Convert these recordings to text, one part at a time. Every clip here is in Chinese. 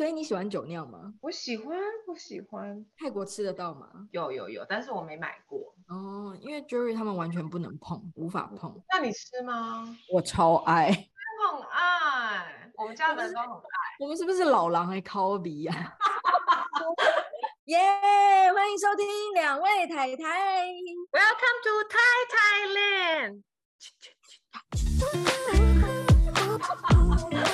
所以你喜欢酒酿吗？我喜欢，我喜欢。泰国吃得到吗？有有有，但是我没买过。哦，因为 Jerry 他们完全不能碰，无法碰。那你吃吗？我超爱，我很爱。我们家的人都很爱。我们是不是老狼还靠鼻呀？耶！yeah, 欢迎收听两位太太。Welcome to Thai Thailand。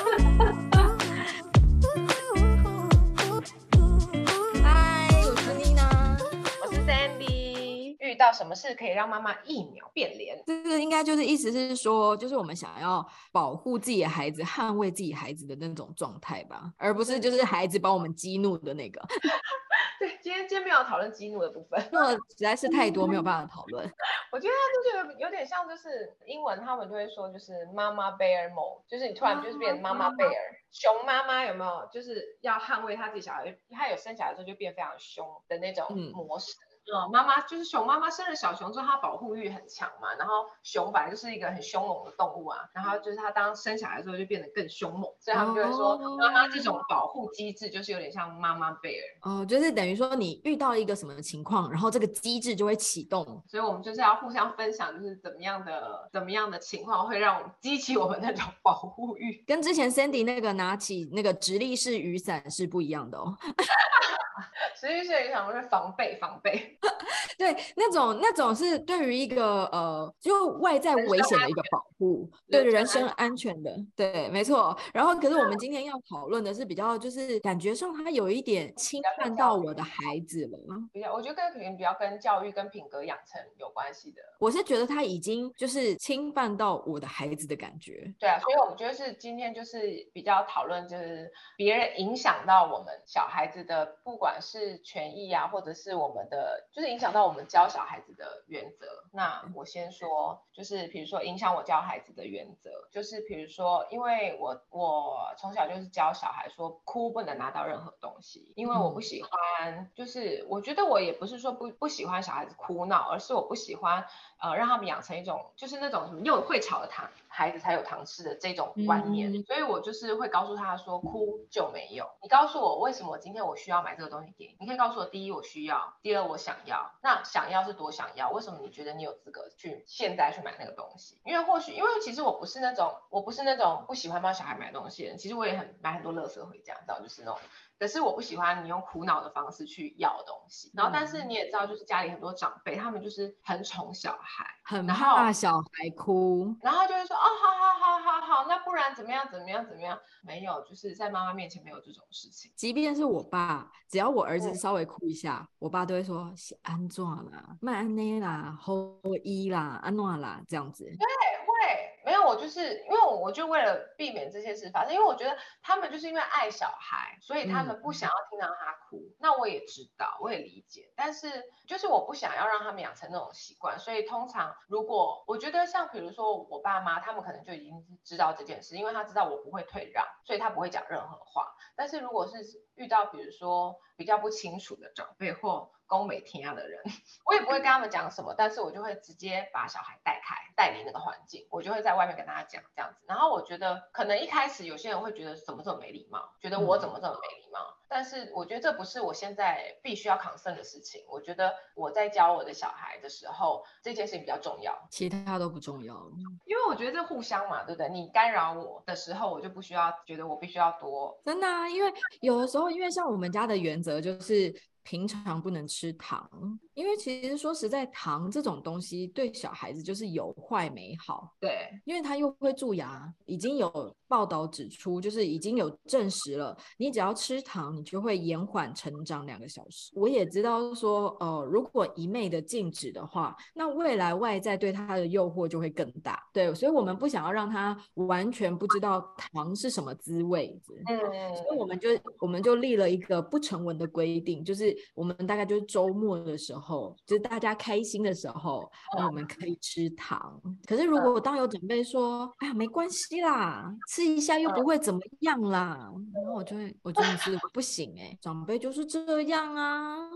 什么事可以让妈妈一秒变脸？这个应该就是意思是说，就是我们想要保护自己的孩子、捍卫自己孩子的那种状态吧，而不是就是孩子把我们激怒的那个。对，今天今天没有讨论激怒的部分，因为实在是太多，没有办法讨论。我觉得他就是有点像，就是英文他们就会说，就是妈妈 bear mode，就是你突然就是变妈妈 bear，熊妈妈有没有？就是要捍卫他自己小孩，他有生小孩之后就变非常凶的那种模式。嗯嗯，妈妈就是熊妈妈生了小熊之后，它保护欲很强嘛。然后熊本来就是一个很凶猛的动物啊。然后就是它当生小孩之后就变得更凶猛，所以他们就会说妈妈这种保护机制就是有点像妈妈 bear。哦，就是等于说你遇到一个什么情况，然后这个机制就会启动。所以我们就是要互相分享，就是怎么样的怎么样的情况会让我们激起我们那种保护欲。跟之前 Sandy 那个拿起那个直立式雨伞是不一样的哦。直立式雨伞是防备防备。对，那种那种是对于一个呃，就外在危险的一个保护，对人身安全的，对，没错。然后，可是我们 今天要讨论的是比较，就是感觉上他有一点侵犯到我的孩子了。比较，我觉得跟可能比较跟教育跟品格养成有关系的。我是觉得他已经就是侵犯到我的孩子的感觉。对啊，所以我们觉得是今天就是比较讨论，就是别人影响到我们小孩子的，不管是权益啊，或者是我们的，就是影响到。我们教小孩子的原则，那我先说，就是比如说影响我教孩子的原则，就是比如说，因为我我从小就是教小孩说，哭不能拿到任何东西，因为我不喜欢，就是我觉得我也不是说不不喜欢小孩子哭闹，而是我不喜欢呃让他们养成一种就是那种什么又会吵的糖孩子才有糖吃的这种观念，嗯、所以我就是会告诉他说，哭就没有，你告诉我为什么今天我需要买这个东西给你，你可以告诉我，第一我需要，第二我想要，那。想要是多想要，为什么你觉得你有资格去现在去买那个东西？因为或许，因为其实我不是那种，我不是那种不喜欢帮小孩买东西的人。其实我也很买很多乐色回家，知道就是那种。可是我不喜欢你用苦恼的方式去要东西。然后，但是你也知道，就是家里很多长辈，他们就是很宠小孩，很怕小孩哭，然后就会说，哦，好好好好好，那不然怎么样怎么样怎么样？没有，就是在妈妈面前没有这种事情。即便是我爸，只要我儿子稍微哭一下，我爸都会说是安怎啦，麦安内啦，好伊啦，安怎啦，这样子。对，会。没有，我就是因为我我就为了避免这些事发生，因为我觉得他们就是因为爱小孩，所以他们不想要听到他哭。嗯、那我也知道，我也理解，但是就是我不想要让他们养成那种习惯，所以通常如果我觉得像比如说我爸妈，他们可能就已经知道这件事，因为他知道我不会退让，所以他不会讲任何话。但是如果是遇到比如说比较不清楚的长辈或宫美天样的人，我也不会跟他们讲什么，但是我就会直接把小孩带开，带离那个环境，我就会在外面跟大家讲这样子。然后我觉得可能一开始有些人会觉得怎么这么没礼貌，觉得我怎么这么没礼貌，嗯、但是我觉得这不是我现在必须要 concern 的事情。我觉得我在教我的小孩的时候，这件事情比较重要，其他都不重要。因为我觉得这互相嘛，对不对？你干扰我的时候，我就不需要觉得我必须要多。真的啊，因为有的时候，因为像我们家的原则就是。平常不能吃糖，因为其实说实在，糖这种东西对小孩子就是有坏没好。对，因为他又会蛀牙，已经有报道指出，就是已经有证实了，你只要吃糖，你就会延缓成长两个小时。我也知道说，呃，如果一昧的禁止的话，那未来外在对他的诱惑就会更大。对，所以我们不想要让他完全不知道糖是什么滋味。嗯，所以我们就我们就立了一个不成文的规定，就是。我们大概就是周末的时候，就是大家开心的时候，那我们可以吃糖。可是如果我当有准备说：“哎呀，没关系啦，吃一下又不会怎么样啦。”然后我就会，我真的是不行哎、欸，长辈就是这样啊。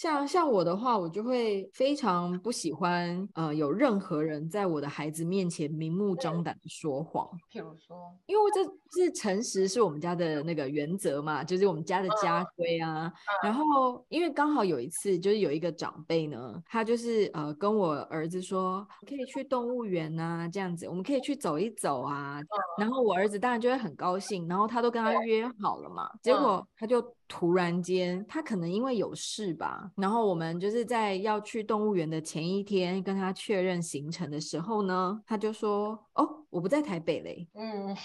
像像我的话，我就会非常不喜欢呃有任何人在我的孩子面前明目张胆的说谎。譬如说，因为这是诚实是我们家的那个原则嘛，就是我们家的家规啊。嗯、然后因为刚好有一次，就是有一个长辈呢，他就是呃跟我儿子说，可以去动物园啊，这样子，我们可以去走一走啊。嗯、然后我儿子当然就会很高兴，然后他都跟他约好了嘛，结果他就。突然间，他可能因为有事吧，然后我们就是在要去动物园的前一天跟他确认行程的时候呢，他就说：“哦，我不在台北嘞。”嗯，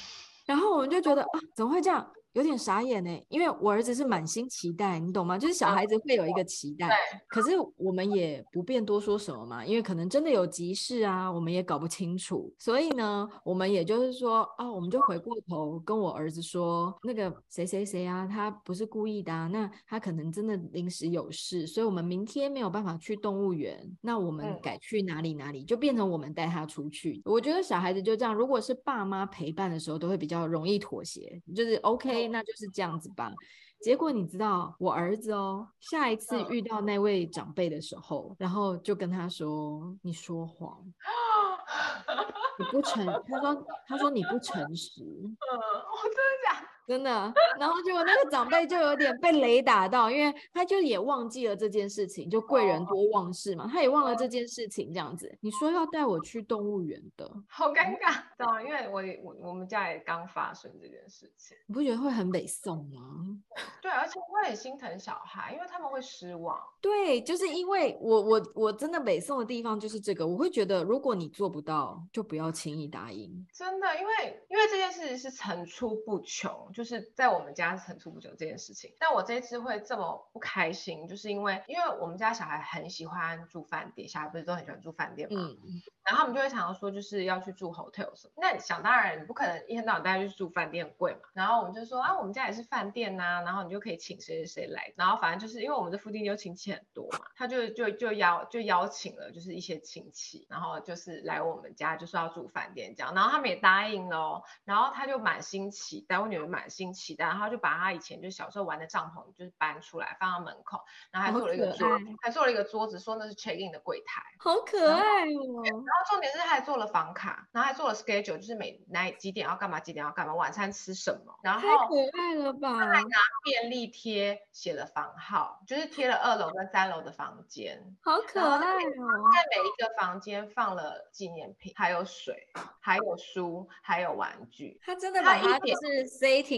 然后我们就觉得啊，怎么会这样？有点傻眼呢，因为我儿子是满心期待，你懂吗？就是小孩子会有一个期待，可是我们也不便多说什么嘛，因为可能真的有急事啊，我们也搞不清楚，所以呢，我们也就是说啊，我们就回过头跟我儿子说，那个谁谁谁啊，他不是故意的啊，那他可能真的临时有事，所以我们明天没有办法去动物园，那我们改去哪里哪里，就变成我们带他出去。我觉得小孩子就这样，如果是爸妈陪伴的时候，都会比较容易妥协，就是 OK。那就是这样子吧。结果你知道，我儿子哦，下一次遇到那位长辈的时候，然后就跟他说：“你说谎，你不诚。”他说：“他说你不诚实。”嗯，我真？真的，然后结果那个长辈就有点被雷打到，因为他就也忘记了这件事情，就贵人多忘事嘛，他也忘了这件事情，这样子。你说要带我去动物园的，好尴尬，知道吗？因为我我我们家也刚发生这件事情，你不觉得会很北宋吗？对，而且我很心疼小孩，因为他们会失望。对，就是因为我我我真的北宋的地方就是这个，我会觉得如果你做不到，就不要轻易答应。真的，因为因为这件事情是层出不穷。就是在我们家层出不穷这件事情，但我这一次会这么不开心，就是因为因为我们家小孩很喜欢住饭店，小孩不是都很喜欢住饭店吗？嗯，然后他们就会常常说就是要去住 hotel 什么，那想当然你不可能一天到晚带他去住饭店很贵嘛，然后我们就说啊，我们家也是饭店呐、啊，然后你就可以请谁谁谁来，然后反正就是因为我们这附近就亲戚很多嘛，他就就就邀就邀请了就是一些亲戚，然后就是来我们家就说要住饭店这样，然后他们也答应了、哦，然后他就满心期待，我女儿满。新奇的，然后就把他以前就小时候玩的帐篷就是搬出来放到门口，然后还做了一个桌，还做了一个桌子，说那是 check in 的柜台，好可爱哦。然后重点是还做了房卡，然后还做了 schedule，就是每哪几点要干嘛，几点要干嘛，晚餐吃什么，然后太可爱了吧。还拿便利贴写了房号，就是贴了二楼跟三楼的房间，好可爱哦。在每一个房间放了纪念品，还有水，还有书，还有玩具。他真的把它就是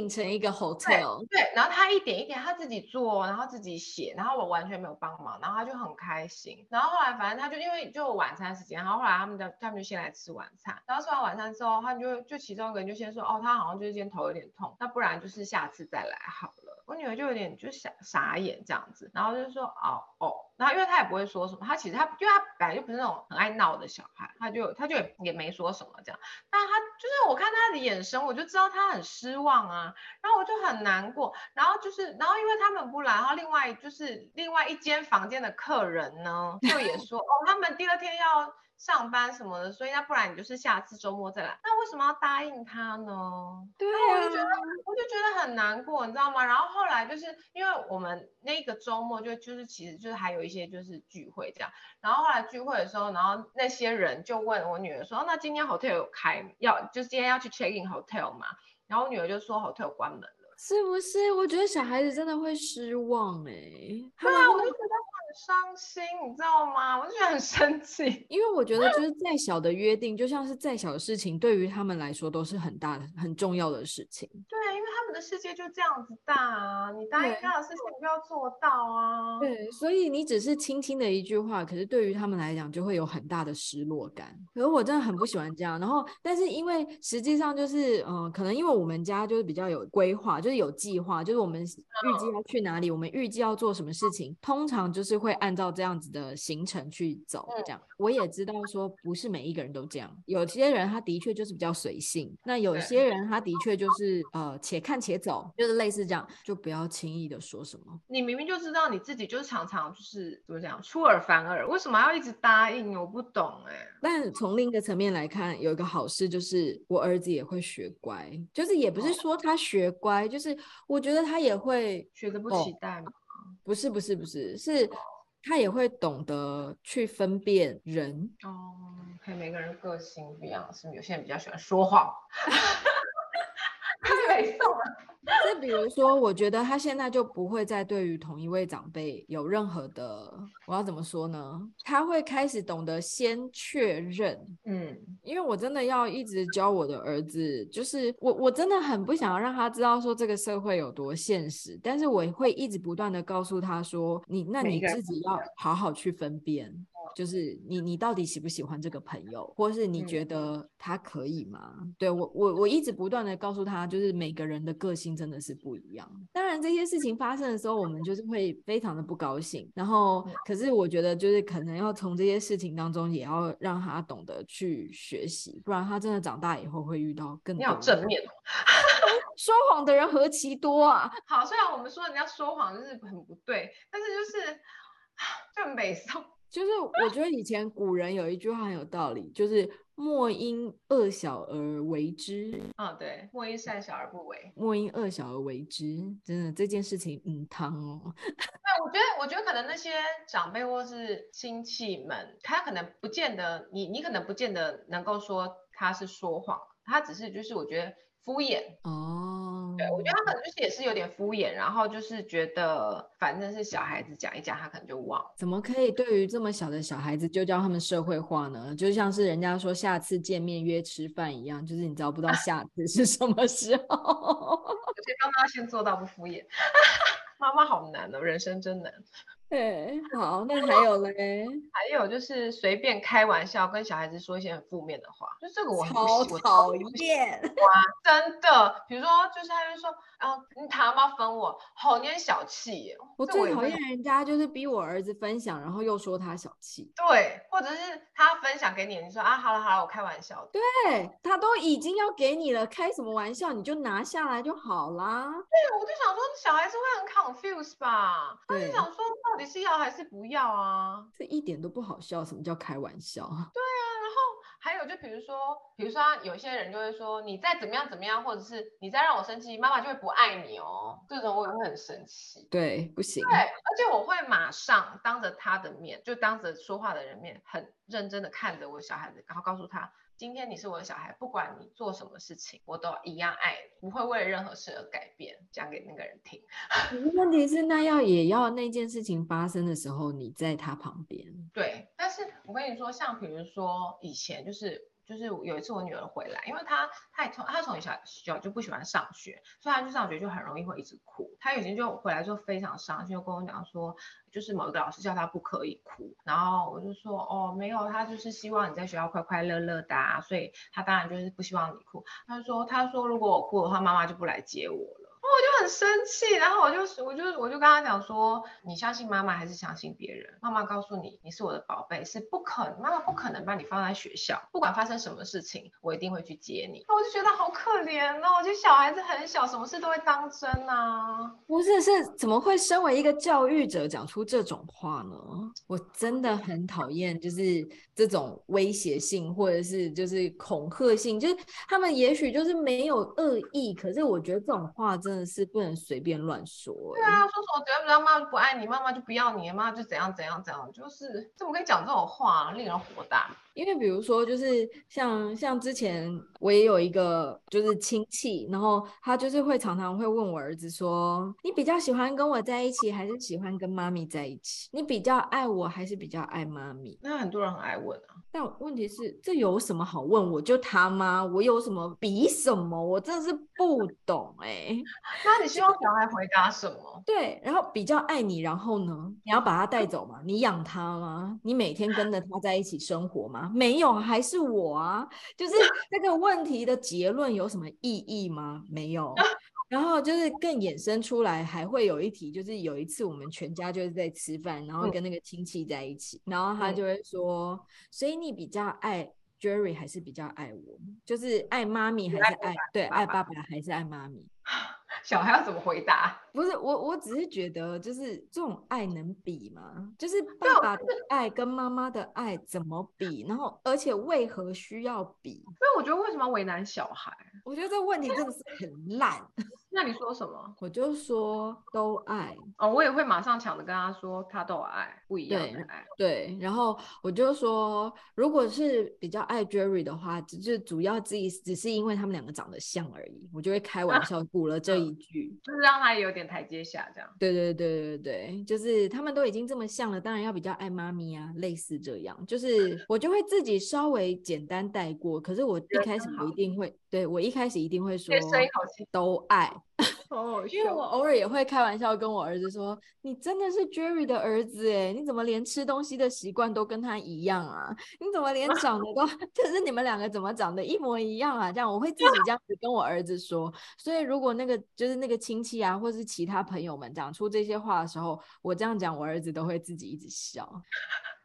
setting。成一个 hotel，对，对，然后他一点一点他自己做，然后自己写，然后我完全没有帮忙，然后他就很开心。然后后来反正他就因为就晚餐时间，然后后来他们的他们就先来吃晚餐，然后吃完晚餐之后，他就就其中一个人就先说，哦，他好像就是今天头有点痛，那不然就是下次再来好了。我女儿就有点就傻傻眼这样子，然后就说，哦哦。然后，因为他也不会说什么，他其实他，因为他本来就不是那种很爱闹的小孩，他就他就也也没说什么这样。但他就是我看他的眼神，我就知道他很失望啊。然后我就很难过。然后就是，然后因为他们不来，然后另外就是另外一间房间的客人呢，就也说哦，他们第二天要。上班什么的，所以那不然你就是下次周末再来。那为什么要答应他呢？对啊，我就觉得我就觉得很难过，你知道吗？然后后来就是因为我们那个周末就就是其实就是还有一些就是聚会这样。然后后来聚会的时候，然后那些人就问我女儿说：“那今天 hotel 有开，要就是今天要去 check in hotel 吗？”然后我女儿就说：“hotel 关门了。”是不是？我觉得小孩子真的会失望哎、欸。对啊，我就觉得很。伤心，你知道吗？我就觉得很生气，因为我觉得就是再小的约定，就像是再小的事情，对于他们来说都是很大的、很重要的事情。对，因为他们的世界就这样子大啊，你答应他的事情，你就要做到啊。对，所以你只是轻轻的一句话，可是对于他们来讲，就会有很大的失落感。可是我真的很不喜欢这样。然后，但是因为实际上就是，嗯、呃，可能因为我们家就是比较有规划，就是有计划，就是我们预计要去哪里，我们预计要做什么事情，通常就是。会按照这样子的行程去走，这样我也知道说不是每一个人都这样，有些人他的确就是比较随性，那有些人他的确就是呃且看且走，就是类似这样，就不要轻易的说什么。你明明就知道你自己就是常常就是怎么讲出尔反尔，为什么要一直答应？我不懂哎、欸。但从另一个层面来看，有一个好事就是我儿子也会学乖，就是也不是说他学乖，就是我觉得他也会学的不期待吗？不是不是不是是。他也会懂得去分辨人。哦，可以，每个人个性不一样，是有些人比较喜欢说谎？没错。就比如说，我觉得他现在就不会再对于同一位长辈有任何的，我要怎么说呢？他会开始懂得先确认，嗯，因为我真的要一直教我的儿子，就是我我真的很不想要让他知道说这个社会有多现实，但是我会一直不断的告诉他说，你那你自己要好好去分辨。就是你，你到底喜不喜欢这个朋友，或是你觉得他可以吗？嗯、对我，我我一直不断的告诉他，就是每个人的个性真的是不一样。当然，这些事情发生的时候，我们就是会非常的不高兴。然后，可是我觉得，就是可能要从这些事情当中，也要让他懂得去学习，不然他真的长大以后会遇到更多。你好正面哦，说谎的人何其多啊！好，虽然我们说人家说谎就是很不对，但是就是 就很美颂。就是我觉得以前古人有一句话很有道理，就是莫因恶小而为之。啊、哦，对，莫因善小而不为，莫因恶小而为之。真的这件事情，嗯，汤哦。对我觉得，我觉得可能那些长辈或是亲戚们，他可能不见得，你你可能不见得能够说他是说谎，他只是就是我觉得敷衍哦。对，我觉得他可能就是也是有点敷衍，然后就是觉得反正是小孩子讲一讲，他可能就忘了。怎么可以对于这么小的小孩子就教他们社会化呢？就像是人家说下次见面约吃饭一样，就是你知道不知道 下次是什么时候？我觉得妈妈先做到不敷衍，妈妈好难哦，人生真难。对，好，那还有嘞？还有就是随便开玩笑，跟小孩子说一些很负面的话，就这个我好讨厌。哇，真的，比如说，就是他就说，啊，你他妈分我，好，你很小气耶。我最讨厌人家就是逼我儿子分享，然后又说他小气。对，或者是他分享给你，你说啊，好了好了，我开玩笑。对，他都已经要给你了，开什么玩笑？你就拿下来就好啦。对，我就想说，小孩子会很 confused 吧？他就想说。到底是要还是不要啊？这一点都不好笑，什么叫开玩笑？对 有就比如说，比如说有些人就会说，你再怎么样怎么样，或者是你再让我生气，妈妈就会不爱你哦。这种我也会很生气。对，不行。对，而且我会马上当着他的面，就当着说话的人面，很认真的看着我小孩子，然后告诉他。今天你是我的小孩，不管你做什么事情，我都一样爱你，不会为了任何事而改变。讲给那个人听。问题是，那要也要那件事情发生的时候，你在他旁边。对，但是我跟你说，像比如说以前就是。就是有一次我女儿回来，因为她她也从她从小小就不喜欢上学，所以她去上学就很容易会一直哭。她以前就回来就非常伤心，就跟我讲说，就是某一个老师叫她不可以哭，然后我就说哦没有，她就是希望你在学校快快乐乐的啊，所以她当然就是不希望你哭。她说她说如果我哭的话，妈妈就不来接我。我就很生气，然后我就我就我就跟他讲说，你相信妈妈还是相信别人？妈妈告诉你，你是我的宝贝，是不可，妈妈不可能把你放在学校，不管发生什么事情，我一定会去接你。我就觉得好可怜哦，我觉得小孩子很小，什么事都会当真啊。不是，是怎么会身为一个教育者讲出这种话呢？我真的很讨厌，就是这种威胁性或者是就是恐吓性，就是他们也许就是没有恶意，可是我觉得这种话真。真的是不能随便乱说。对啊，说什么只要不要妈妈不爱你，妈妈就不要你，妈妈就怎样怎样怎样，就是怎么可以讲这种话，令人火大。因为比如说，就是像像之前我也有一个就是亲戚，然后他就是会常常会问我儿子说：“你比较喜欢跟我在一起，还是喜欢跟妈咪在一起？你比较爱我，还是比较爱妈咪？”那很多人很爱问啊。但问题是，这有什么好问？我就他妈，我有什么比什么？我真的是不懂哎、欸。那你希望小孩回答什么？对，然后比较爱你，然后呢？你要把他带走吗？你养他吗？你每天跟着他在一起生活吗？没有，还是我啊？就是 这个问题的结论有什么意义吗？没有。然后就是更衍生出来，还会有一题，就是有一次我们全家就是在吃饭，然后跟那个亲戚在一起，然后他就会说，所以你比较爱 Jerry 还是比较爱我？就是爱妈咪还是爱对爱爸爸还是爱妈咪？小孩要怎么回答？不是我，我只是觉得，就是这种爱能比吗？就是爸爸的爱跟妈妈的爱怎么比？然后，而且为何需要比？所以我觉得为什么要为难小孩？我觉得这个问题真的是很烂。那你说什么？我就说都爱哦，我也会马上抢着跟他说，他都爱不一样的爱。对，对，然后我就说，如果是比较爱 Jerry 的话，只是主要自己只是因为他们两个长得像而已，我就会开玩 笑补了这一句，就是让他有点台阶下这样。对对对对对，就是他们都已经这么像了，当然要比较爱妈咪啊，类似这样，就是我就会自己稍微简单带过，可是我一开始不一定会，对，我一开始一定会说都爱。哦，因为我偶尔也会开玩笑跟我儿子说：“你真的是 Jerry 的儿子哎，你怎么连吃东西的习惯都跟他一样啊？你怎么连长得都，就是你们两个怎么长得一模一样啊？”这样我会自己这样子跟我儿子说。所以如果那个就是那个亲戚啊，或是其他朋友们讲出这些话的时候，我这样讲，我儿子都会自己一直笑。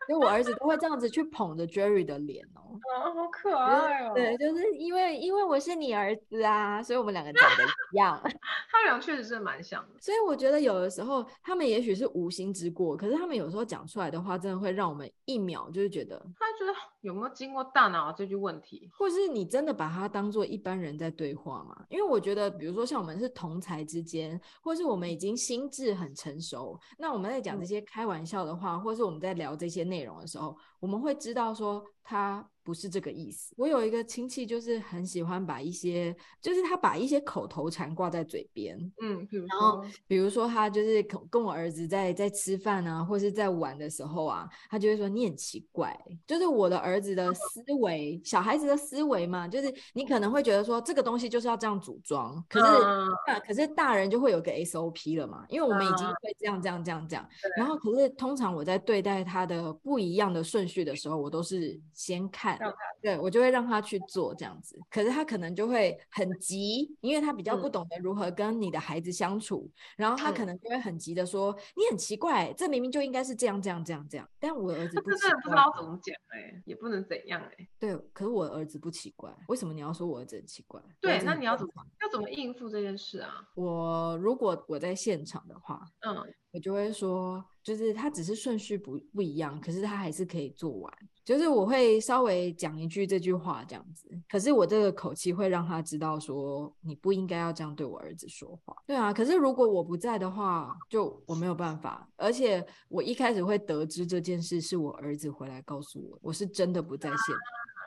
因为我儿子都会这样子去捧着 Jerry 的脸哦，啊，好可爱哦。对，就是因为因为我是你儿子啊，所以我们两个长得一样。他们俩确实是蛮像的。所以我觉得有的时候他们也许是无心之过，可是他们有时候讲出来的话，真的会让我们一秒就是觉得，他觉得有没有经过大脑这句问题，或是你真的把他当做一般人在对话嘛？因为我觉得，比如说像我们是同才之间，或是我们已经心智很成熟，那我们在讲这些开玩笑的话，或是我们在聊这些内容的时候，我们会知道说他。不是这个意思。我有一个亲戚，就是很喜欢把一些，就是他把一些口头禅挂在嘴边，嗯，然后比如说他就是跟跟我儿子在在吃饭啊，或是在玩的时候啊，他就会说你很奇怪，就是我的儿子的思维，小孩子的思维嘛，就是你可能会觉得说这个东西就是要这样组装，可是、嗯、可是大人就会有个 SOP 了嘛，因为我们已经会这样这样这样这样，然后可是通常我在对待他的不一样的顺序的时候，我都是先看。对，我就会让他去做这样子，可是他可能就会很急，因为他比较不懂得如何跟你的孩子相处，嗯、然后他可能就会很急的说：“嗯、你很奇怪，这明明就应该是这样这样这样这样。”但我儿子不奇怪，不知道怎么讲哎，也不能怎样哎。对，可是我儿子不奇怪，为什么你要说我儿子很奇怪？对，那你要怎么要怎么应付这件事啊？我如果我在现场的话，嗯。我就会说，就是他只是顺序不不一样，可是他还是可以做完。就是我会稍微讲一句这句话这样子，可是我这个口气会让他知道说，你不应该要这样对我儿子说话。对啊，可是如果我不在的话，就我没有办法。而且我一开始会得知这件事是我儿子回来告诉我，我是真的不在线。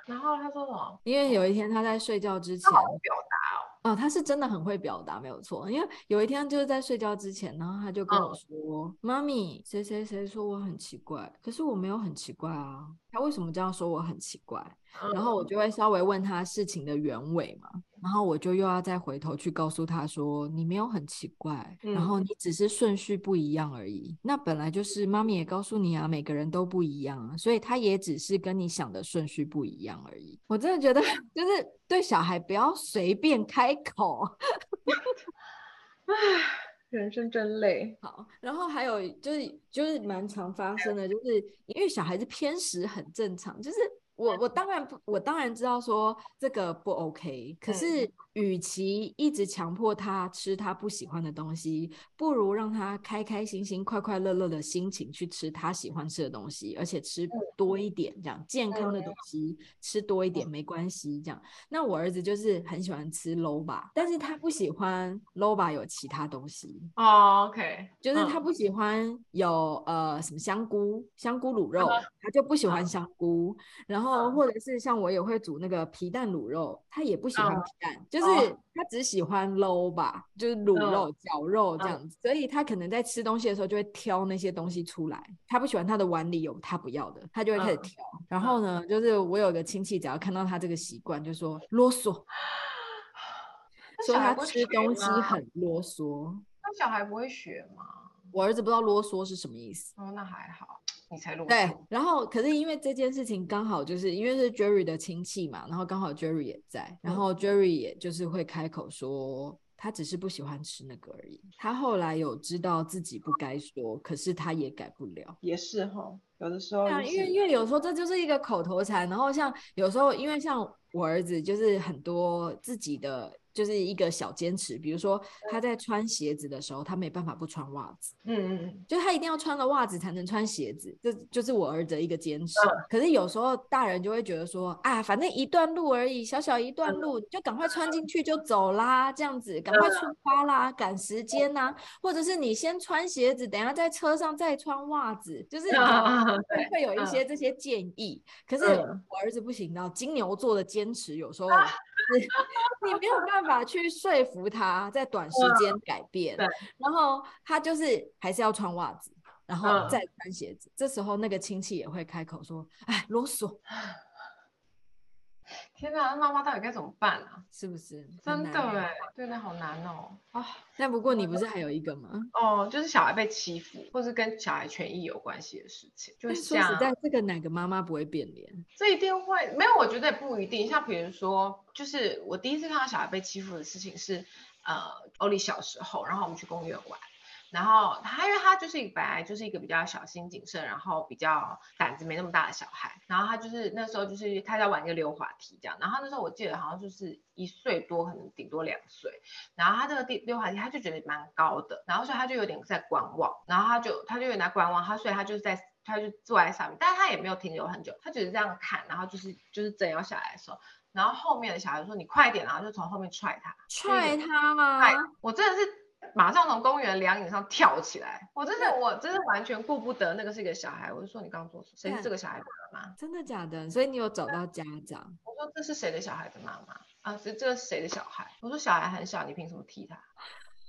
然后他说什么？因为有一天他在睡觉之前。哦，他是真的很会表达，没有错。因为有一天就是在睡觉之前，然后他就跟我说：“嗯、妈咪，谁谁谁说我很奇怪，可是我没有很奇怪啊。他为什么这样说我很奇怪？”嗯、然后我就会稍微问他事情的原委嘛。然后我就又要再回头去告诉他说，你没有很奇怪，嗯、然后你只是顺序不一样而已。那本来就是妈咪也告诉你啊，每个人都不一样啊，所以他也只是跟你想的顺序不一样而已。我真的觉得，就是对小孩不要随便开口。唉，人生真累。好，然后还有就是就是蛮常发生的，就是因为小孩子偏食很正常，就是。我我当然不，我当然知道说这个不 OK，可是与其一直强迫他吃他不喜欢的东西，不如让他开开心心、快快乐乐的心情去吃他喜欢吃的东西，而且吃多一点，这样健康的东西吃多一点没关系。这样，那我儿子就是很喜欢吃 loba，但是他不喜欢 loba 有其他东西。哦，OK，就是他不喜欢有呃什么香菇、香菇卤肉，他就不喜欢香菇，然后。然后或者是像我也会煮那个皮蛋卤肉，他也不喜欢皮蛋，嗯、就是他只喜欢卤吧，就是卤肉、绞、嗯、肉这样子，嗯、所以他可能在吃东西的时候就会挑那些东西出来，他不喜欢他的碗里有他不要的，他就会开始挑。嗯、然后呢，就是我有个亲戚，只要看到他这个习惯，就说啰嗦，说他吃东西很啰嗦。那小孩不会学吗？我儿子不知道啰嗦是什么意思。哦，那还好。你才对，然后可是因为这件事情刚好就是因为是 Jerry 的亲戚嘛，然后刚好 Jerry 也在，然后 Jerry 也就是会开口说他只是不喜欢吃那个而已。他后来有知道自己不该说，可是他也改不了。也是哈，有的时候、就是，因为因为有时候这就是一个口头禅，然后像有时候因为像我儿子就是很多自己的。就是一个小坚持，比如说他在穿鞋子的时候，他没办法不穿袜子。嗯嗯嗯，就他一定要穿了袜子才能穿鞋子，这就是我儿子的一个坚持。可是有时候大人就会觉得说，啊，反正一段路而已，小小一段路，就赶快穿进去就走啦，这样子赶快出发啦，赶时间呐，或者是你先穿鞋子，等下在车上再穿袜子，就是会有一些这些建议。可是我儿子不行的，金牛座的坚持有时候。你没有办法去说服他在短时间改变，嗯、然后他就是还是要穿袜子，然后再穿鞋子。嗯、这时候那个亲戚也会开口说：“哎，啰嗦。”天哪，那妈妈到底该怎么办啊？是不是真的哎？对，的好难哦。啊，那不过你不是还有一个吗？哦，就是小孩被欺负，或是跟小孩权益有关系的事情。就说实在，这个哪个妈妈不会变脸？这一定会，没有，我觉得也不一定。像比如说，就是我第一次看到小孩被欺负的事情是，呃，欧丽小时候，然后我们去公园玩。然后他，因为他就是本来就是一个比较小心谨慎，然后比较胆子没那么大的小孩。然后他就是那时候就是他在玩一个溜滑梯这样。然后那时候我记得好像就是一岁多，可能顶多两岁。然后他这个地溜滑梯他就觉得蛮高的，然后所以他就有点在观望。然后他就他就有点在观望，他所以他就是在他就坐在上面，但是他也没有停留很久，他只是这样看，然后就是就是正要下来的时候，然后后面的小孩说你快点，然后就从后面踹他，踹他吗？我真的是。马上从公园凉椅上跳起来，我真的，我真的完全顾不得那个是一个小孩，我就说你刚刚做错？谁是这个小孩的妈妈？真的假的？所以你有找到家长？我说这是谁的小孩的妈妈啊？是这个是谁的小孩？我说小孩很小，你凭什么踢他？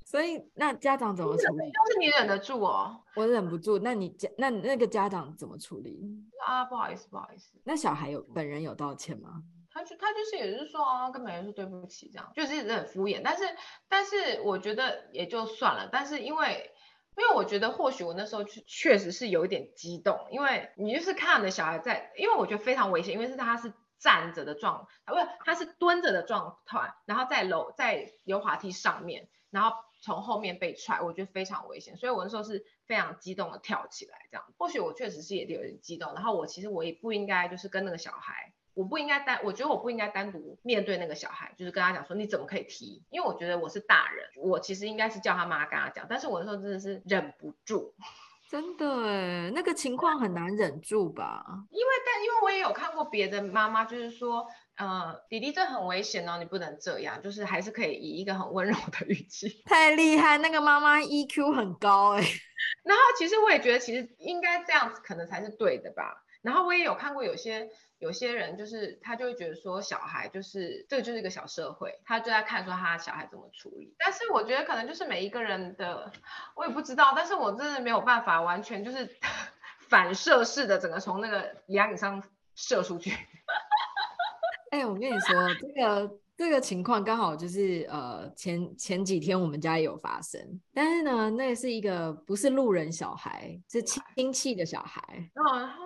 所以那家长怎么处理？就是你忍得住哦，我忍不住。那你家那那个家长怎么处理？啊，不好意思，不好意思。那小孩有本人有道歉吗？他就他就是也是说啊，根本就是对不起这样，就是一直很敷衍。但是但是我觉得也就算了。但是因为因为我觉得或许我那时候确确实是有一点激动，因为你就是看着小孩在，因为我觉得非常危险，因为是他是站着的状态，不是他是蹲着的状态，然后在楼在溜滑梯上面，然后从后面被踹，我觉得非常危险。所以我那时候是非常激动的跳起来这样。或许我确实是也有点激动，然后我其实我也不应该就是跟那个小孩。我不应该单，我觉得我不应该单独面对那个小孩，就是跟他讲说你怎么可以提？因为我觉得我是大人，我其实应该是叫他妈跟他讲，但是我那时候真的是忍不住，真的哎，那个情况很难忍住吧？因为但因为我也有看过别的妈妈，就是说，呃，弟弟这很危险哦，你不能这样，就是还是可以以一个很温柔的语气。太厉害，那个妈妈 EQ 很高哎。然后其实我也觉得，其实应该这样子可能才是对的吧。然后我也有看过有些。有些人就是他就会觉得说小孩就是这个就是一个小社会，他就在看说他小孩怎么处理。但是我觉得可能就是每一个人的，我也不知道。但是我真的没有办法完全就是 反射式的整个从那个阳影上射出去。哎、欸，我跟你说这个。这个情况刚好就是呃前前几天我们家也有发生，但是呢，那是一个不是路人小孩，是亲戚的小孩。哦，然后呢？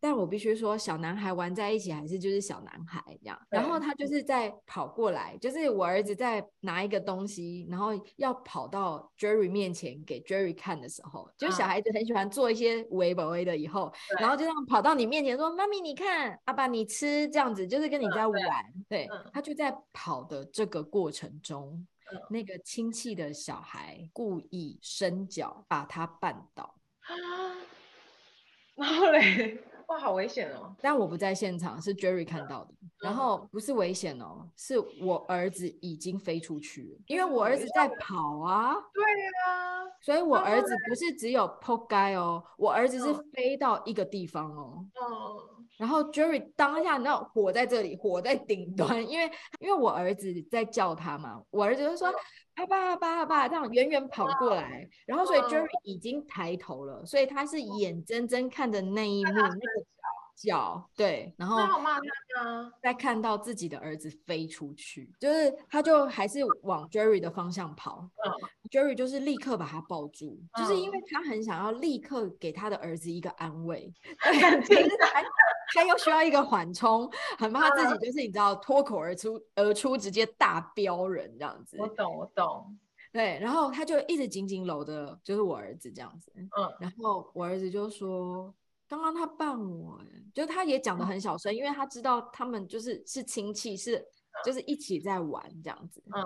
但我必须说，小男孩玩在一起还是就是小男孩这样。然后他就是在跑过来，就是我儿子在拿一个东西，然后要跑到 Jerry 面前给 Jerry 看的时候，就小孩子很喜欢做一些微博微的，以后然后就这样跑到你面前说：“妈咪，你看，阿爸你吃。”这样子就是跟你在玩。对，他就在。跑的这个过程中，嗯、那个亲戚的小孩故意伸脚把他绊倒，然后嘞，哇，好危险哦！但我不在现场，是 Jerry 看到的。嗯、然后不是危险哦，是我儿子已经飞出去了，因为我儿子在跑啊。对、啊，所以我儿子不是只有扑街哦，我儿子是飞到一个地方哦。嗯。然后 Jerry 当下，你知道火在这里，火在顶端，因为因为我儿子在叫他嘛，我儿子就说爸爸爸爸这样远远跑过来，然后所以 Jerry 已经抬头了，所以他是眼睁睁看着那一幕那个脚，对，然后再看到自己的儿子飞出去，就是他就还是往 Jerry 的方向跑，Jerry 就是立刻把他抱住，就是因为他很想要立刻给他的儿子一个安慰，对，他又需要一个缓冲，很怕自己就是你知道脱口而出而出直接大飙人这样子。我懂，我懂。对，然后他就一直紧紧搂着，就是我儿子这样子。嗯。然后我儿子就说：“刚刚他绊我，就他也讲的很小声，嗯、因为他知道他们就是是亲戚，是就是一起在玩这样子。嗯，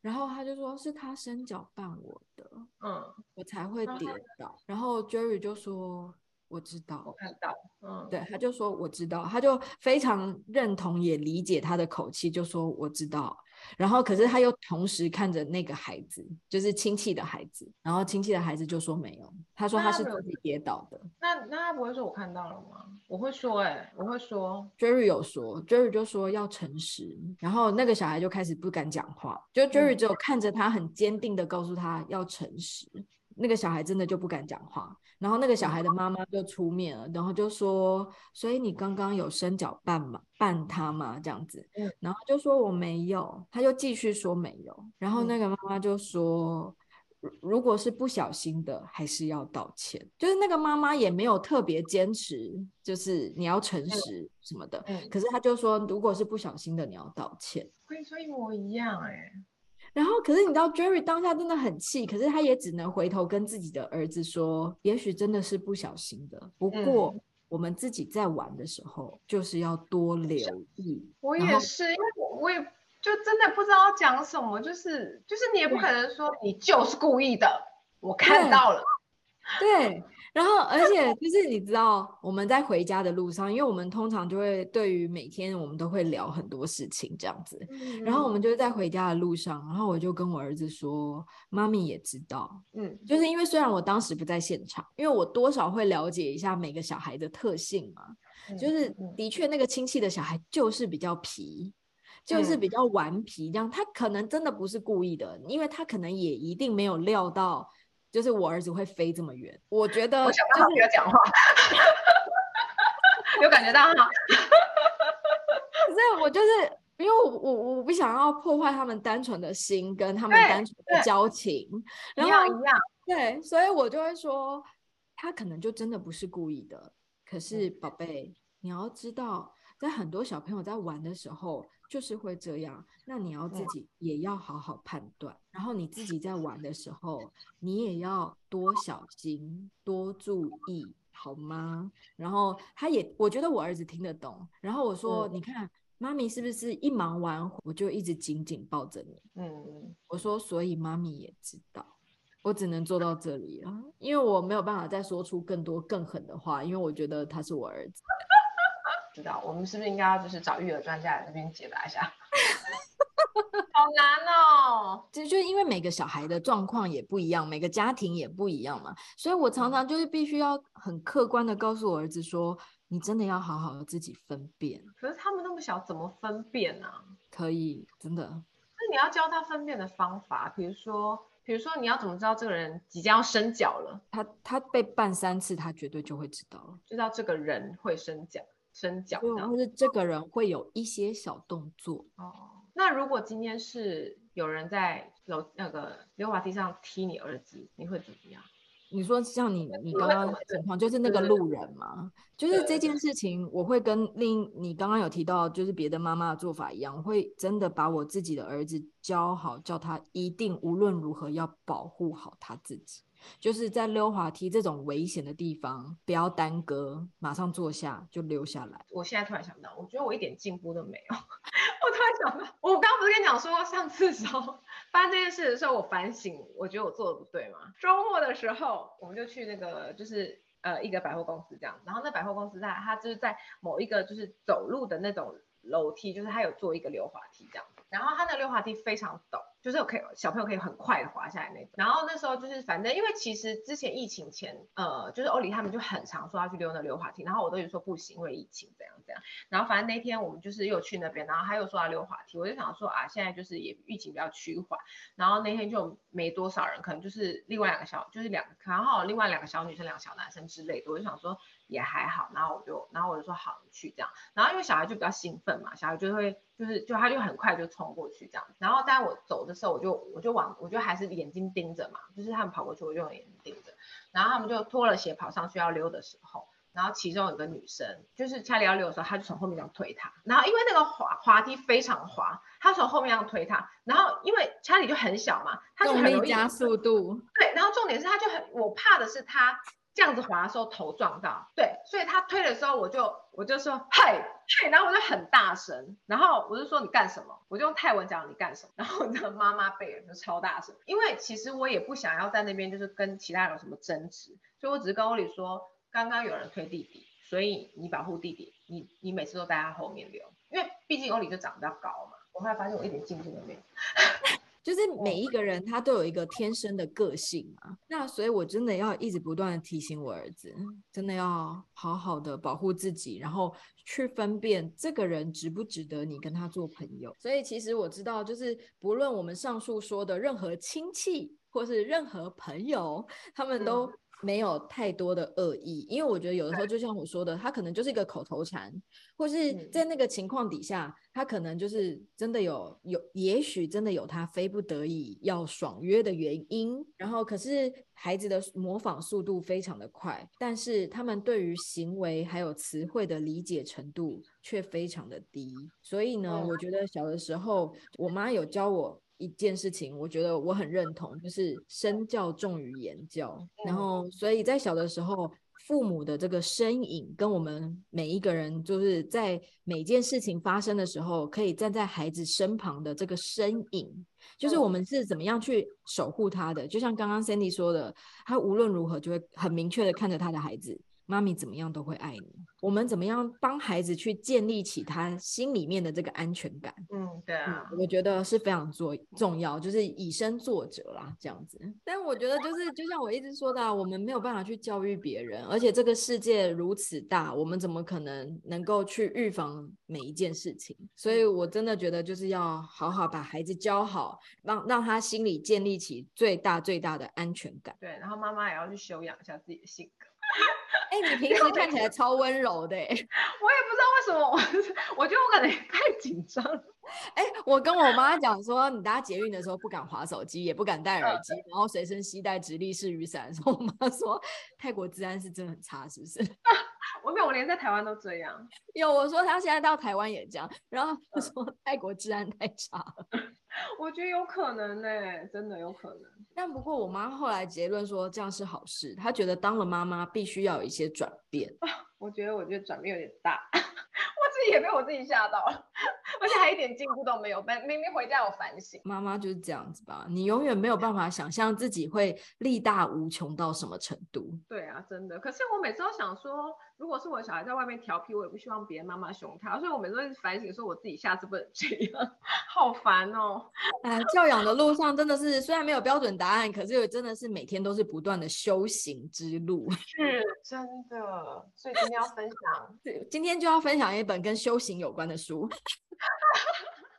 然后他就说是他伸脚绊我的，嗯，我才会跌倒。然后 Jerry 就说。我知道，我看到，嗯，对，他就说我知道，他就非常认同也理解他的口气，就说我知道。然后，可是他又同时看着那个孩子，就是亲戚的孩子，然后亲戚的孩子就说没有，他说他是自己跌倒的。那那他不会说我看到了吗？我会说、欸，哎，我会说，Jerry 有说，Jerry 就说要诚实，然后那个小孩就开始不敢讲话，就 Jerry 只有看着他，很坚定的告诉他要诚实。嗯那个小孩真的就不敢讲话，然后那个小孩的妈妈就出面了，然后就说：“所以你刚刚有伸脚绊吗？绊他吗？这样子。”然后就说我没有，他就继续说没有。然后那个妈妈就说：“如果是不小心的，还是要道歉。”就是那个妈妈也没有特别坚持，就是你要诚实什么的。可是他就说，如果是不小心的，你要道歉。跟你说一模一样哎。然后，可是你知道，Jerry 当下真的很气，可是他也只能回头跟自己的儿子说：“也许真的是不小心的，不过我们自己在玩的时候，就是要多留意。嗯”我也是，因为我我也就真的不知道讲什么，就是就是你也不可能说你就是故意的，我看到了，对。对然后，而且就是你知道，我们在回家的路上，因为我们通常就会对于每天我们都会聊很多事情这样子。然后我们就是在回家的路上，然后我就跟我儿子说：“妈咪也知道，嗯，就是因为虽然我当时不在现场，因为我多少会了解一下每个小孩的特性嘛。就是的确那个亲戚的小孩就是比较皮，就是比较顽皮，这样他可能真的不是故意的，因为他可能也一定没有料到。”就是我儿子会飞这么远，我觉得、就是、我想办法不要讲话，有感觉到哈。可是我就是因为我我我不想要破坏他们单纯的心跟他们单纯的交情，然后一样一样，对，所以我就会说他可能就真的不是故意的。可是宝贝，你要知道，在很多小朋友在玩的时候。就是会这样，那你要自己也要好好判断，嗯、然后你自己在玩的时候，你也要多小心、多注意，好吗？然后他也，我觉得我儿子听得懂。然后我说，嗯、你看妈咪是不是一忙完我就一直紧紧抱着你？嗯，我说，所以妈咪也知道，我只能做到这里了，因为我没有办法再说出更多更狠的话，因为我觉得他是我儿子。知道，我们是不是应该要就是找育儿专家来这边解答一下？好难哦，其实就是因为每个小孩的状况也不一样，每个家庭也不一样嘛，所以我常常就是必须要很客观的告诉我儿子说，你真的要好好的自己分辨。可是他们那么小，怎么分辨呢？可以，真的。那你要教他分辨的方法，比如说，比如说你要怎么知道这个人即将要伸脚了？他他被绊三次，他绝对就会知道了，知道这个人会伸脚。伸脚，或者这个人会有一些小动作哦。那如果今天是有人在楼那个溜滑梯上踢你儿子，你会怎么样？你说像你你刚刚的情况，就是那个路人嘛，就是这件事情，我会跟另你刚刚有提到，就是别的妈妈的做法一样，我会真的把我自己的儿子教好，叫他一定无论如何要保护好他自己。就是在溜滑梯这种危险的地方，不要耽搁，马上坐下就溜下来。我现在突然想到，我觉得我一点进步都没有。我突然想到，我刚刚不是跟你讲说，上次时候发生这件事的时候，我反省，我觉得我做的不对嘛。周末的时候，我们就去那个，就是呃一个百货公司这样，然后那百货公司它它就是在某一个就是走路的那种楼梯，就是它有做一个溜滑梯这样，然后它的溜滑梯非常陡。就是可以小朋友可以很快的滑下来那种，然后那时候就是反正因为其实之前疫情前，呃，就是欧里他们就很常说要去溜那溜滑梯，然后我都有说不行，因为疫情这样这样，然后反正那天我们就是又去那边，然后他又说要溜滑梯，我就想说啊，现在就是也疫情比较趋缓，然后那天就没多少人，可能就是另外两个小就是两个，然后另外两个小女生两个小男生之类的，我就想说也还好，然后我就然后我就说好，你去这样，然后因为小孩就比较兴奋嘛，小孩就会。就是就他就很快就冲过去这样，然后在我走的时候，我就我就往我就还是眼睛盯着嘛，就是他们跑过去，我就用眼睛盯着，然后他们就脱了鞋跑上去要溜的时候，然后其中有个女生，就是查理要溜的时候，他就从后面这样推他，然后因为那个滑滑梯非常滑，他从后面这样推他，然后因为查理就很小嘛，他就很容易加速度，对，然后重点是他就很，我怕的是他这样子滑的时候头撞到，对，所以他推的时候我就我就说嗨嗨，然后我就很大声，然后我就说你干什么？我就用泰文讲你干什么？然后那个妈妈贝尔就超大声，因为其实我也不想要在那边就是跟其他人有什么争执，所以我只是跟欧里说，刚刚有人推弟弟，所以你保护弟弟，你你每次都在他后面溜，因为毕竟欧里就长比较高嘛。我后来发现我一点进步都没有。就是每一个人他都有一个天生的个性嘛，那所以我真的要一直不断的提醒我儿子，真的要好好的保护自己，然后去分辨这个人值不值得你跟他做朋友。所以其实我知道，就是不论我们上述说的任何亲戚或是任何朋友，他们都。没有太多的恶意，因为我觉得有的时候就像我说的，他可能就是一个口头禅，或是在那个情况底下，他可能就是真的有有，也许真的有他非不得已要爽约的原因。然后，可是孩子的模仿速度非常的快，但是他们对于行为还有词汇的理解程度却非常的低。所以呢，我觉得小的时候，我妈有教我。一件事情，我觉得我很认同，就是身教重于言教。然后，所以在小的时候，父母的这个身影，跟我们每一个人，就是在每件事情发生的时候，可以站在孩子身旁的这个身影，就是我们是怎么样去守护他的。就像刚刚 Sandy 说的，他无论如何就会很明确的看着他的孩子。妈咪怎么样都会爱你。我们怎么样帮孩子去建立起他心里面的这个安全感？嗯，对啊，我觉得是非常重重要，就是以身作则啦，这样子。但我觉得就是就像我一直说的啊，我们没有办法去教育别人，而且这个世界如此大，我们怎么可能能够去预防每一件事情？所以我真的觉得就是要好好把孩子教好，让让他心里建立起最大最大的安全感。对，然后妈妈也要去修养一下自己的性格。哎、欸，你平时看起来超温柔的，欸，我也不知道为什么，我我觉得我可能太紧张。哎、欸，我跟我妈讲说，你搭捷运的时候不敢划手机，也不敢戴耳机，嗯，然后随身携带直立式雨伞。说我妈说泰国治安是真的很差，是不是？我没有，我连在台湾都这样。有，我说他现在到台湾也这样，然后他说泰国治安太差了。我觉得有可能呢，真的有可能。但不过我妈后来结论说这样是好事，她觉得当了妈妈必须要有一些转变。我觉得我觉得转变有点大，我自己也被我自己吓到了，而且还一点进步都没有。明明回家有反省。妈妈就是这样子吧，你永远没有办法想象自己会力大无穷到什么程度。对啊，真的。可是我每次都想说。如果是我小孩在外面调皮，我也不希望别人妈妈凶他，所以我每次都会反省说，我自己下次不能这样，好烦哦。哎，教养的路上真的是，虽然没有标准答案，可是真的是每天都是不断的修行之路。是真的，所以今天要分享，对，今天就要分享一本跟修行有关的书。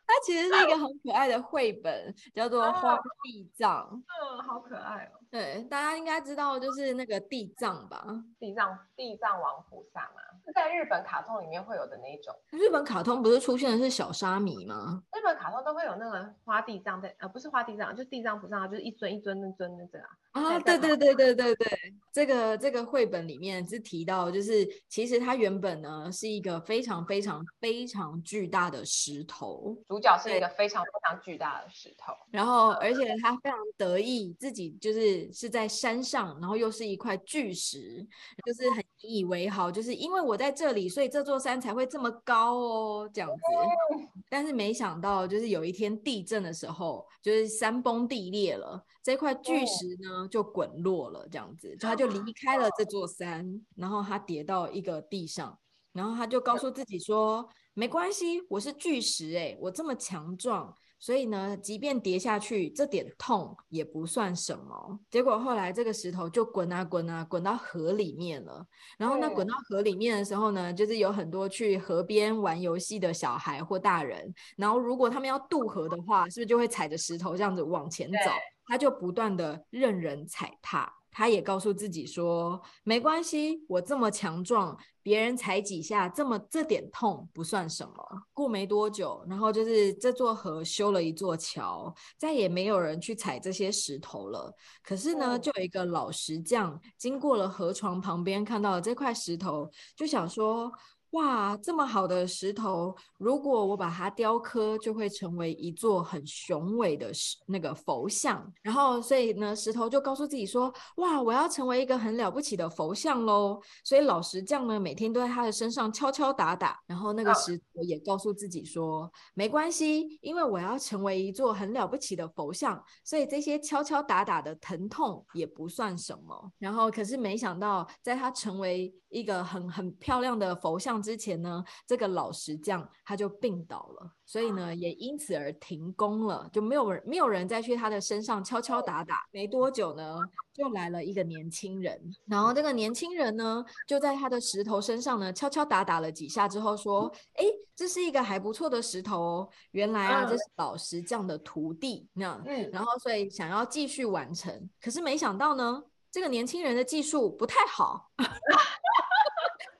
它其实是一个很可爱的绘本，叫做《花地藏》。嗯，好可爱哦。对，大家应该知道，就是那个地藏吧？地藏，地藏王菩萨嘛，是在日本卡通里面会有的那一种。日本卡通不是出现的是小沙弥吗？日本卡通都会有那个花地藏在，呃，不是花地藏，就是地藏菩萨，就是一尊一尊那尊那个啊。啊，对对对对对对，这个这个绘本里面是提到，就是其实它原本呢是一个非常非常非常巨大的石头，主角是一个非常非常巨大的石头，然后而且他非常得意自己就是是在山上，然后又是一块巨石，就是很引以为豪，就是因为我在这里，所以这座山才会这么高哦，这样子。但是没想到，就是有一天地震的时候，就是山崩地裂了，这块巨石呢。就滚落了，这样子，就他就离开了这座山，然后他跌到一个地上，然后他就告诉自己说：“没关系，我是巨石，诶，我这么强壮，所以呢，即便跌下去，这点痛也不算什么。”结果后来这个石头就滚啊滚啊，滚到河里面了。然后那，滚到河里面的时候呢，就是有很多去河边玩游戏的小孩或大人，然后如果他们要渡河的话，是不是就会踩着石头这样子往前走？他就不断的任人踩踏，他也告诉自己说：“没关系，我这么强壮，别人踩几下，这么这点痛不算什么。”过没多久，然后就是这座河修了一座桥，再也没有人去踩这些石头了。可是呢，就有一个老石匠经过了河床旁边，看到了这块石头，就想说。哇，这么好的石头，如果我把它雕刻，就会成为一座很雄伟的石那个佛像。然后，所以呢，石头就告诉自己说：哇，我要成为一个很了不起的佛像喽！所以老石匠呢，每天都在他的身上敲敲打打。然后那个石头也告诉自己说：没关系，因为我要成为一座很了不起的佛像，所以这些敲敲打打的疼痛也不算什么。然后，可是没想到，在他成为一个很很漂亮的佛像之前呢，这个老石匠他就病倒了，所以呢也因此而停工了，就没有人没有人再去他的身上敲敲打打。没多久呢，就来了一个年轻人，然后这个年轻人呢就在他的石头身上呢敲敲打打了几下之后说：“哎，这是一个还不错的石头哦，原来啊这是老石匠的徒弟，那嗯，然后所以想要继续完成，可是没想到呢。”这个年轻人的技术不太好，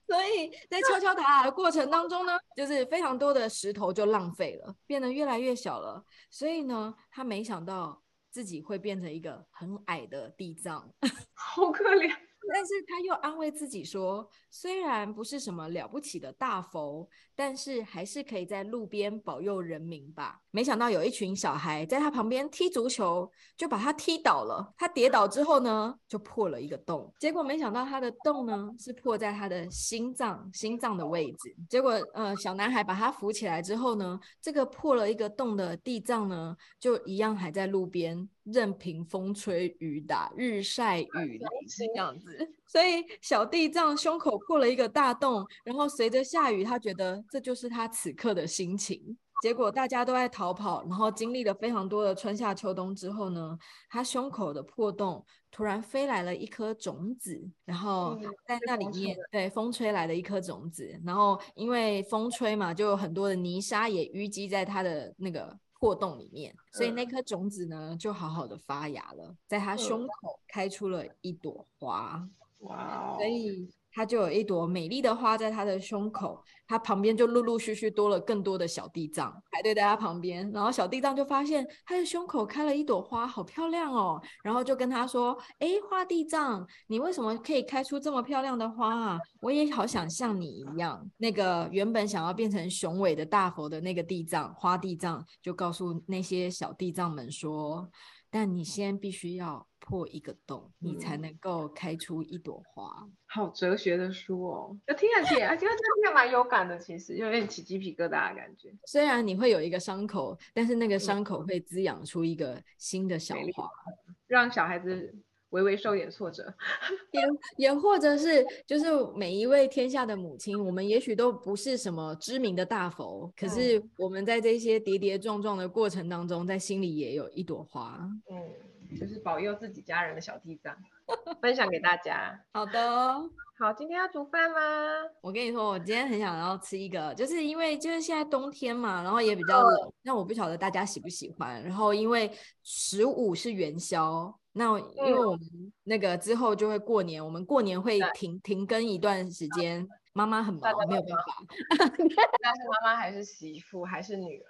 所以在敲敲打打的过程当中呢，就是非常多的石头就浪费了，变得越来越小了。所以呢，他没想到自己会变成一个很矮的地藏，好可怜。但是他又安慰自己说，虽然不是什么了不起的大佛，但是还是可以在路边保佑人民吧。没想到有一群小孩在他旁边踢足球，就把他踢倒了。他跌倒之后呢，就破了一个洞。结果没想到他的洞呢，是破在他的心脏，心脏的位置。结果呃，小男孩把他扶起来之后呢，这个破了一个洞的地藏呢，就一样还在路边。任凭风吹雨打，日晒雨淋这样子，所以小地藏胸口破了一个大洞，然后随着下雨，他觉得这就是他此刻的心情。结果大家都在逃跑，然后经历了非常多的春夏秋冬之后呢，他胸口的破洞突然飞来了一颗种子，然后在那里面，对，风吹来了一颗种子，然后因为风吹嘛，就有很多的泥沙也淤积在他的那个。破洞里面，所以那颗种子呢，就好好的发芽了，在他胸口开出了一朵花。哇！所以。他就有一朵美丽的花在他的胸口，他旁边就陆陆续续多了更多的小地藏排队在他旁边，然后小地藏就发现他的胸口开了一朵花，好漂亮哦，然后就跟他说：“哎，花地藏，你为什么可以开出这么漂亮的花啊？我也好想像你一样。”那个原本想要变成雄伟的大佛的那个地藏花地藏就告诉那些小地藏们说：“但你先必须要。”破一个洞，你才能够开出一朵花。嗯、好哲学的书哦，就听起来，而且这听起来蛮有感的，其实有点起鸡皮疙瘩的感觉。虽然你会有一个伤口，但是那个伤口会滋养出一个新的小花，让小孩子微微受点挫折。也也或者是，就是每一位天下的母亲，我们也许都不是什么知名的大佛，可是我们在这些跌跌撞撞的过程当中，在心里也有一朵花。嗯。就是保佑自己家人的小地藏，分享给大家。好的，好，今天要煮饭吗？我跟你说，我今天很想要吃一个，就是因为就是现在冬天嘛，然后也比较冷，那我不晓得大家喜不喜欢。然后因为十五是元宵，那因为我们那个之后就会过年，我们过年会停停更一段时间，妈妈很忙，没有办法。但是妈妈还是媳妇，还是女儿。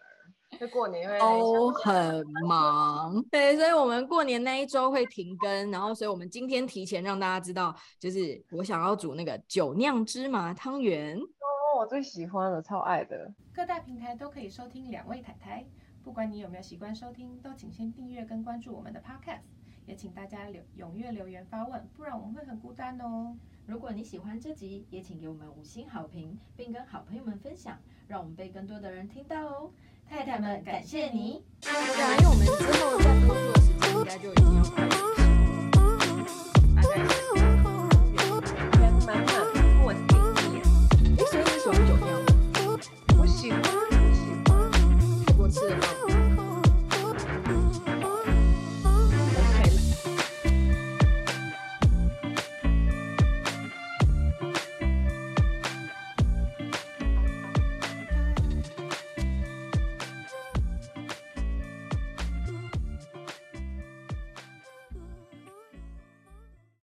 就过年会都很忙，对，所以我们过年那一周会停更，然后所以我们今天提前让大家知道，就是我想要煮那个酒酿芝麻汤圆哦，我最喜欢了，超爱的。各大平台都可以收听两位太太，不管你有没有习惯收听，都请先订阅跟关注我们的 Podcast，也请大家留踊跃留言发问，不然我们会很孤单哦。如果你喜欢这集，也请给我们五星好评，并跟好朋友们分享，让我们被更多的人听到哦。太太们，感谢你。对啊，因为我们之后在工作时间应该就已经要拜拜。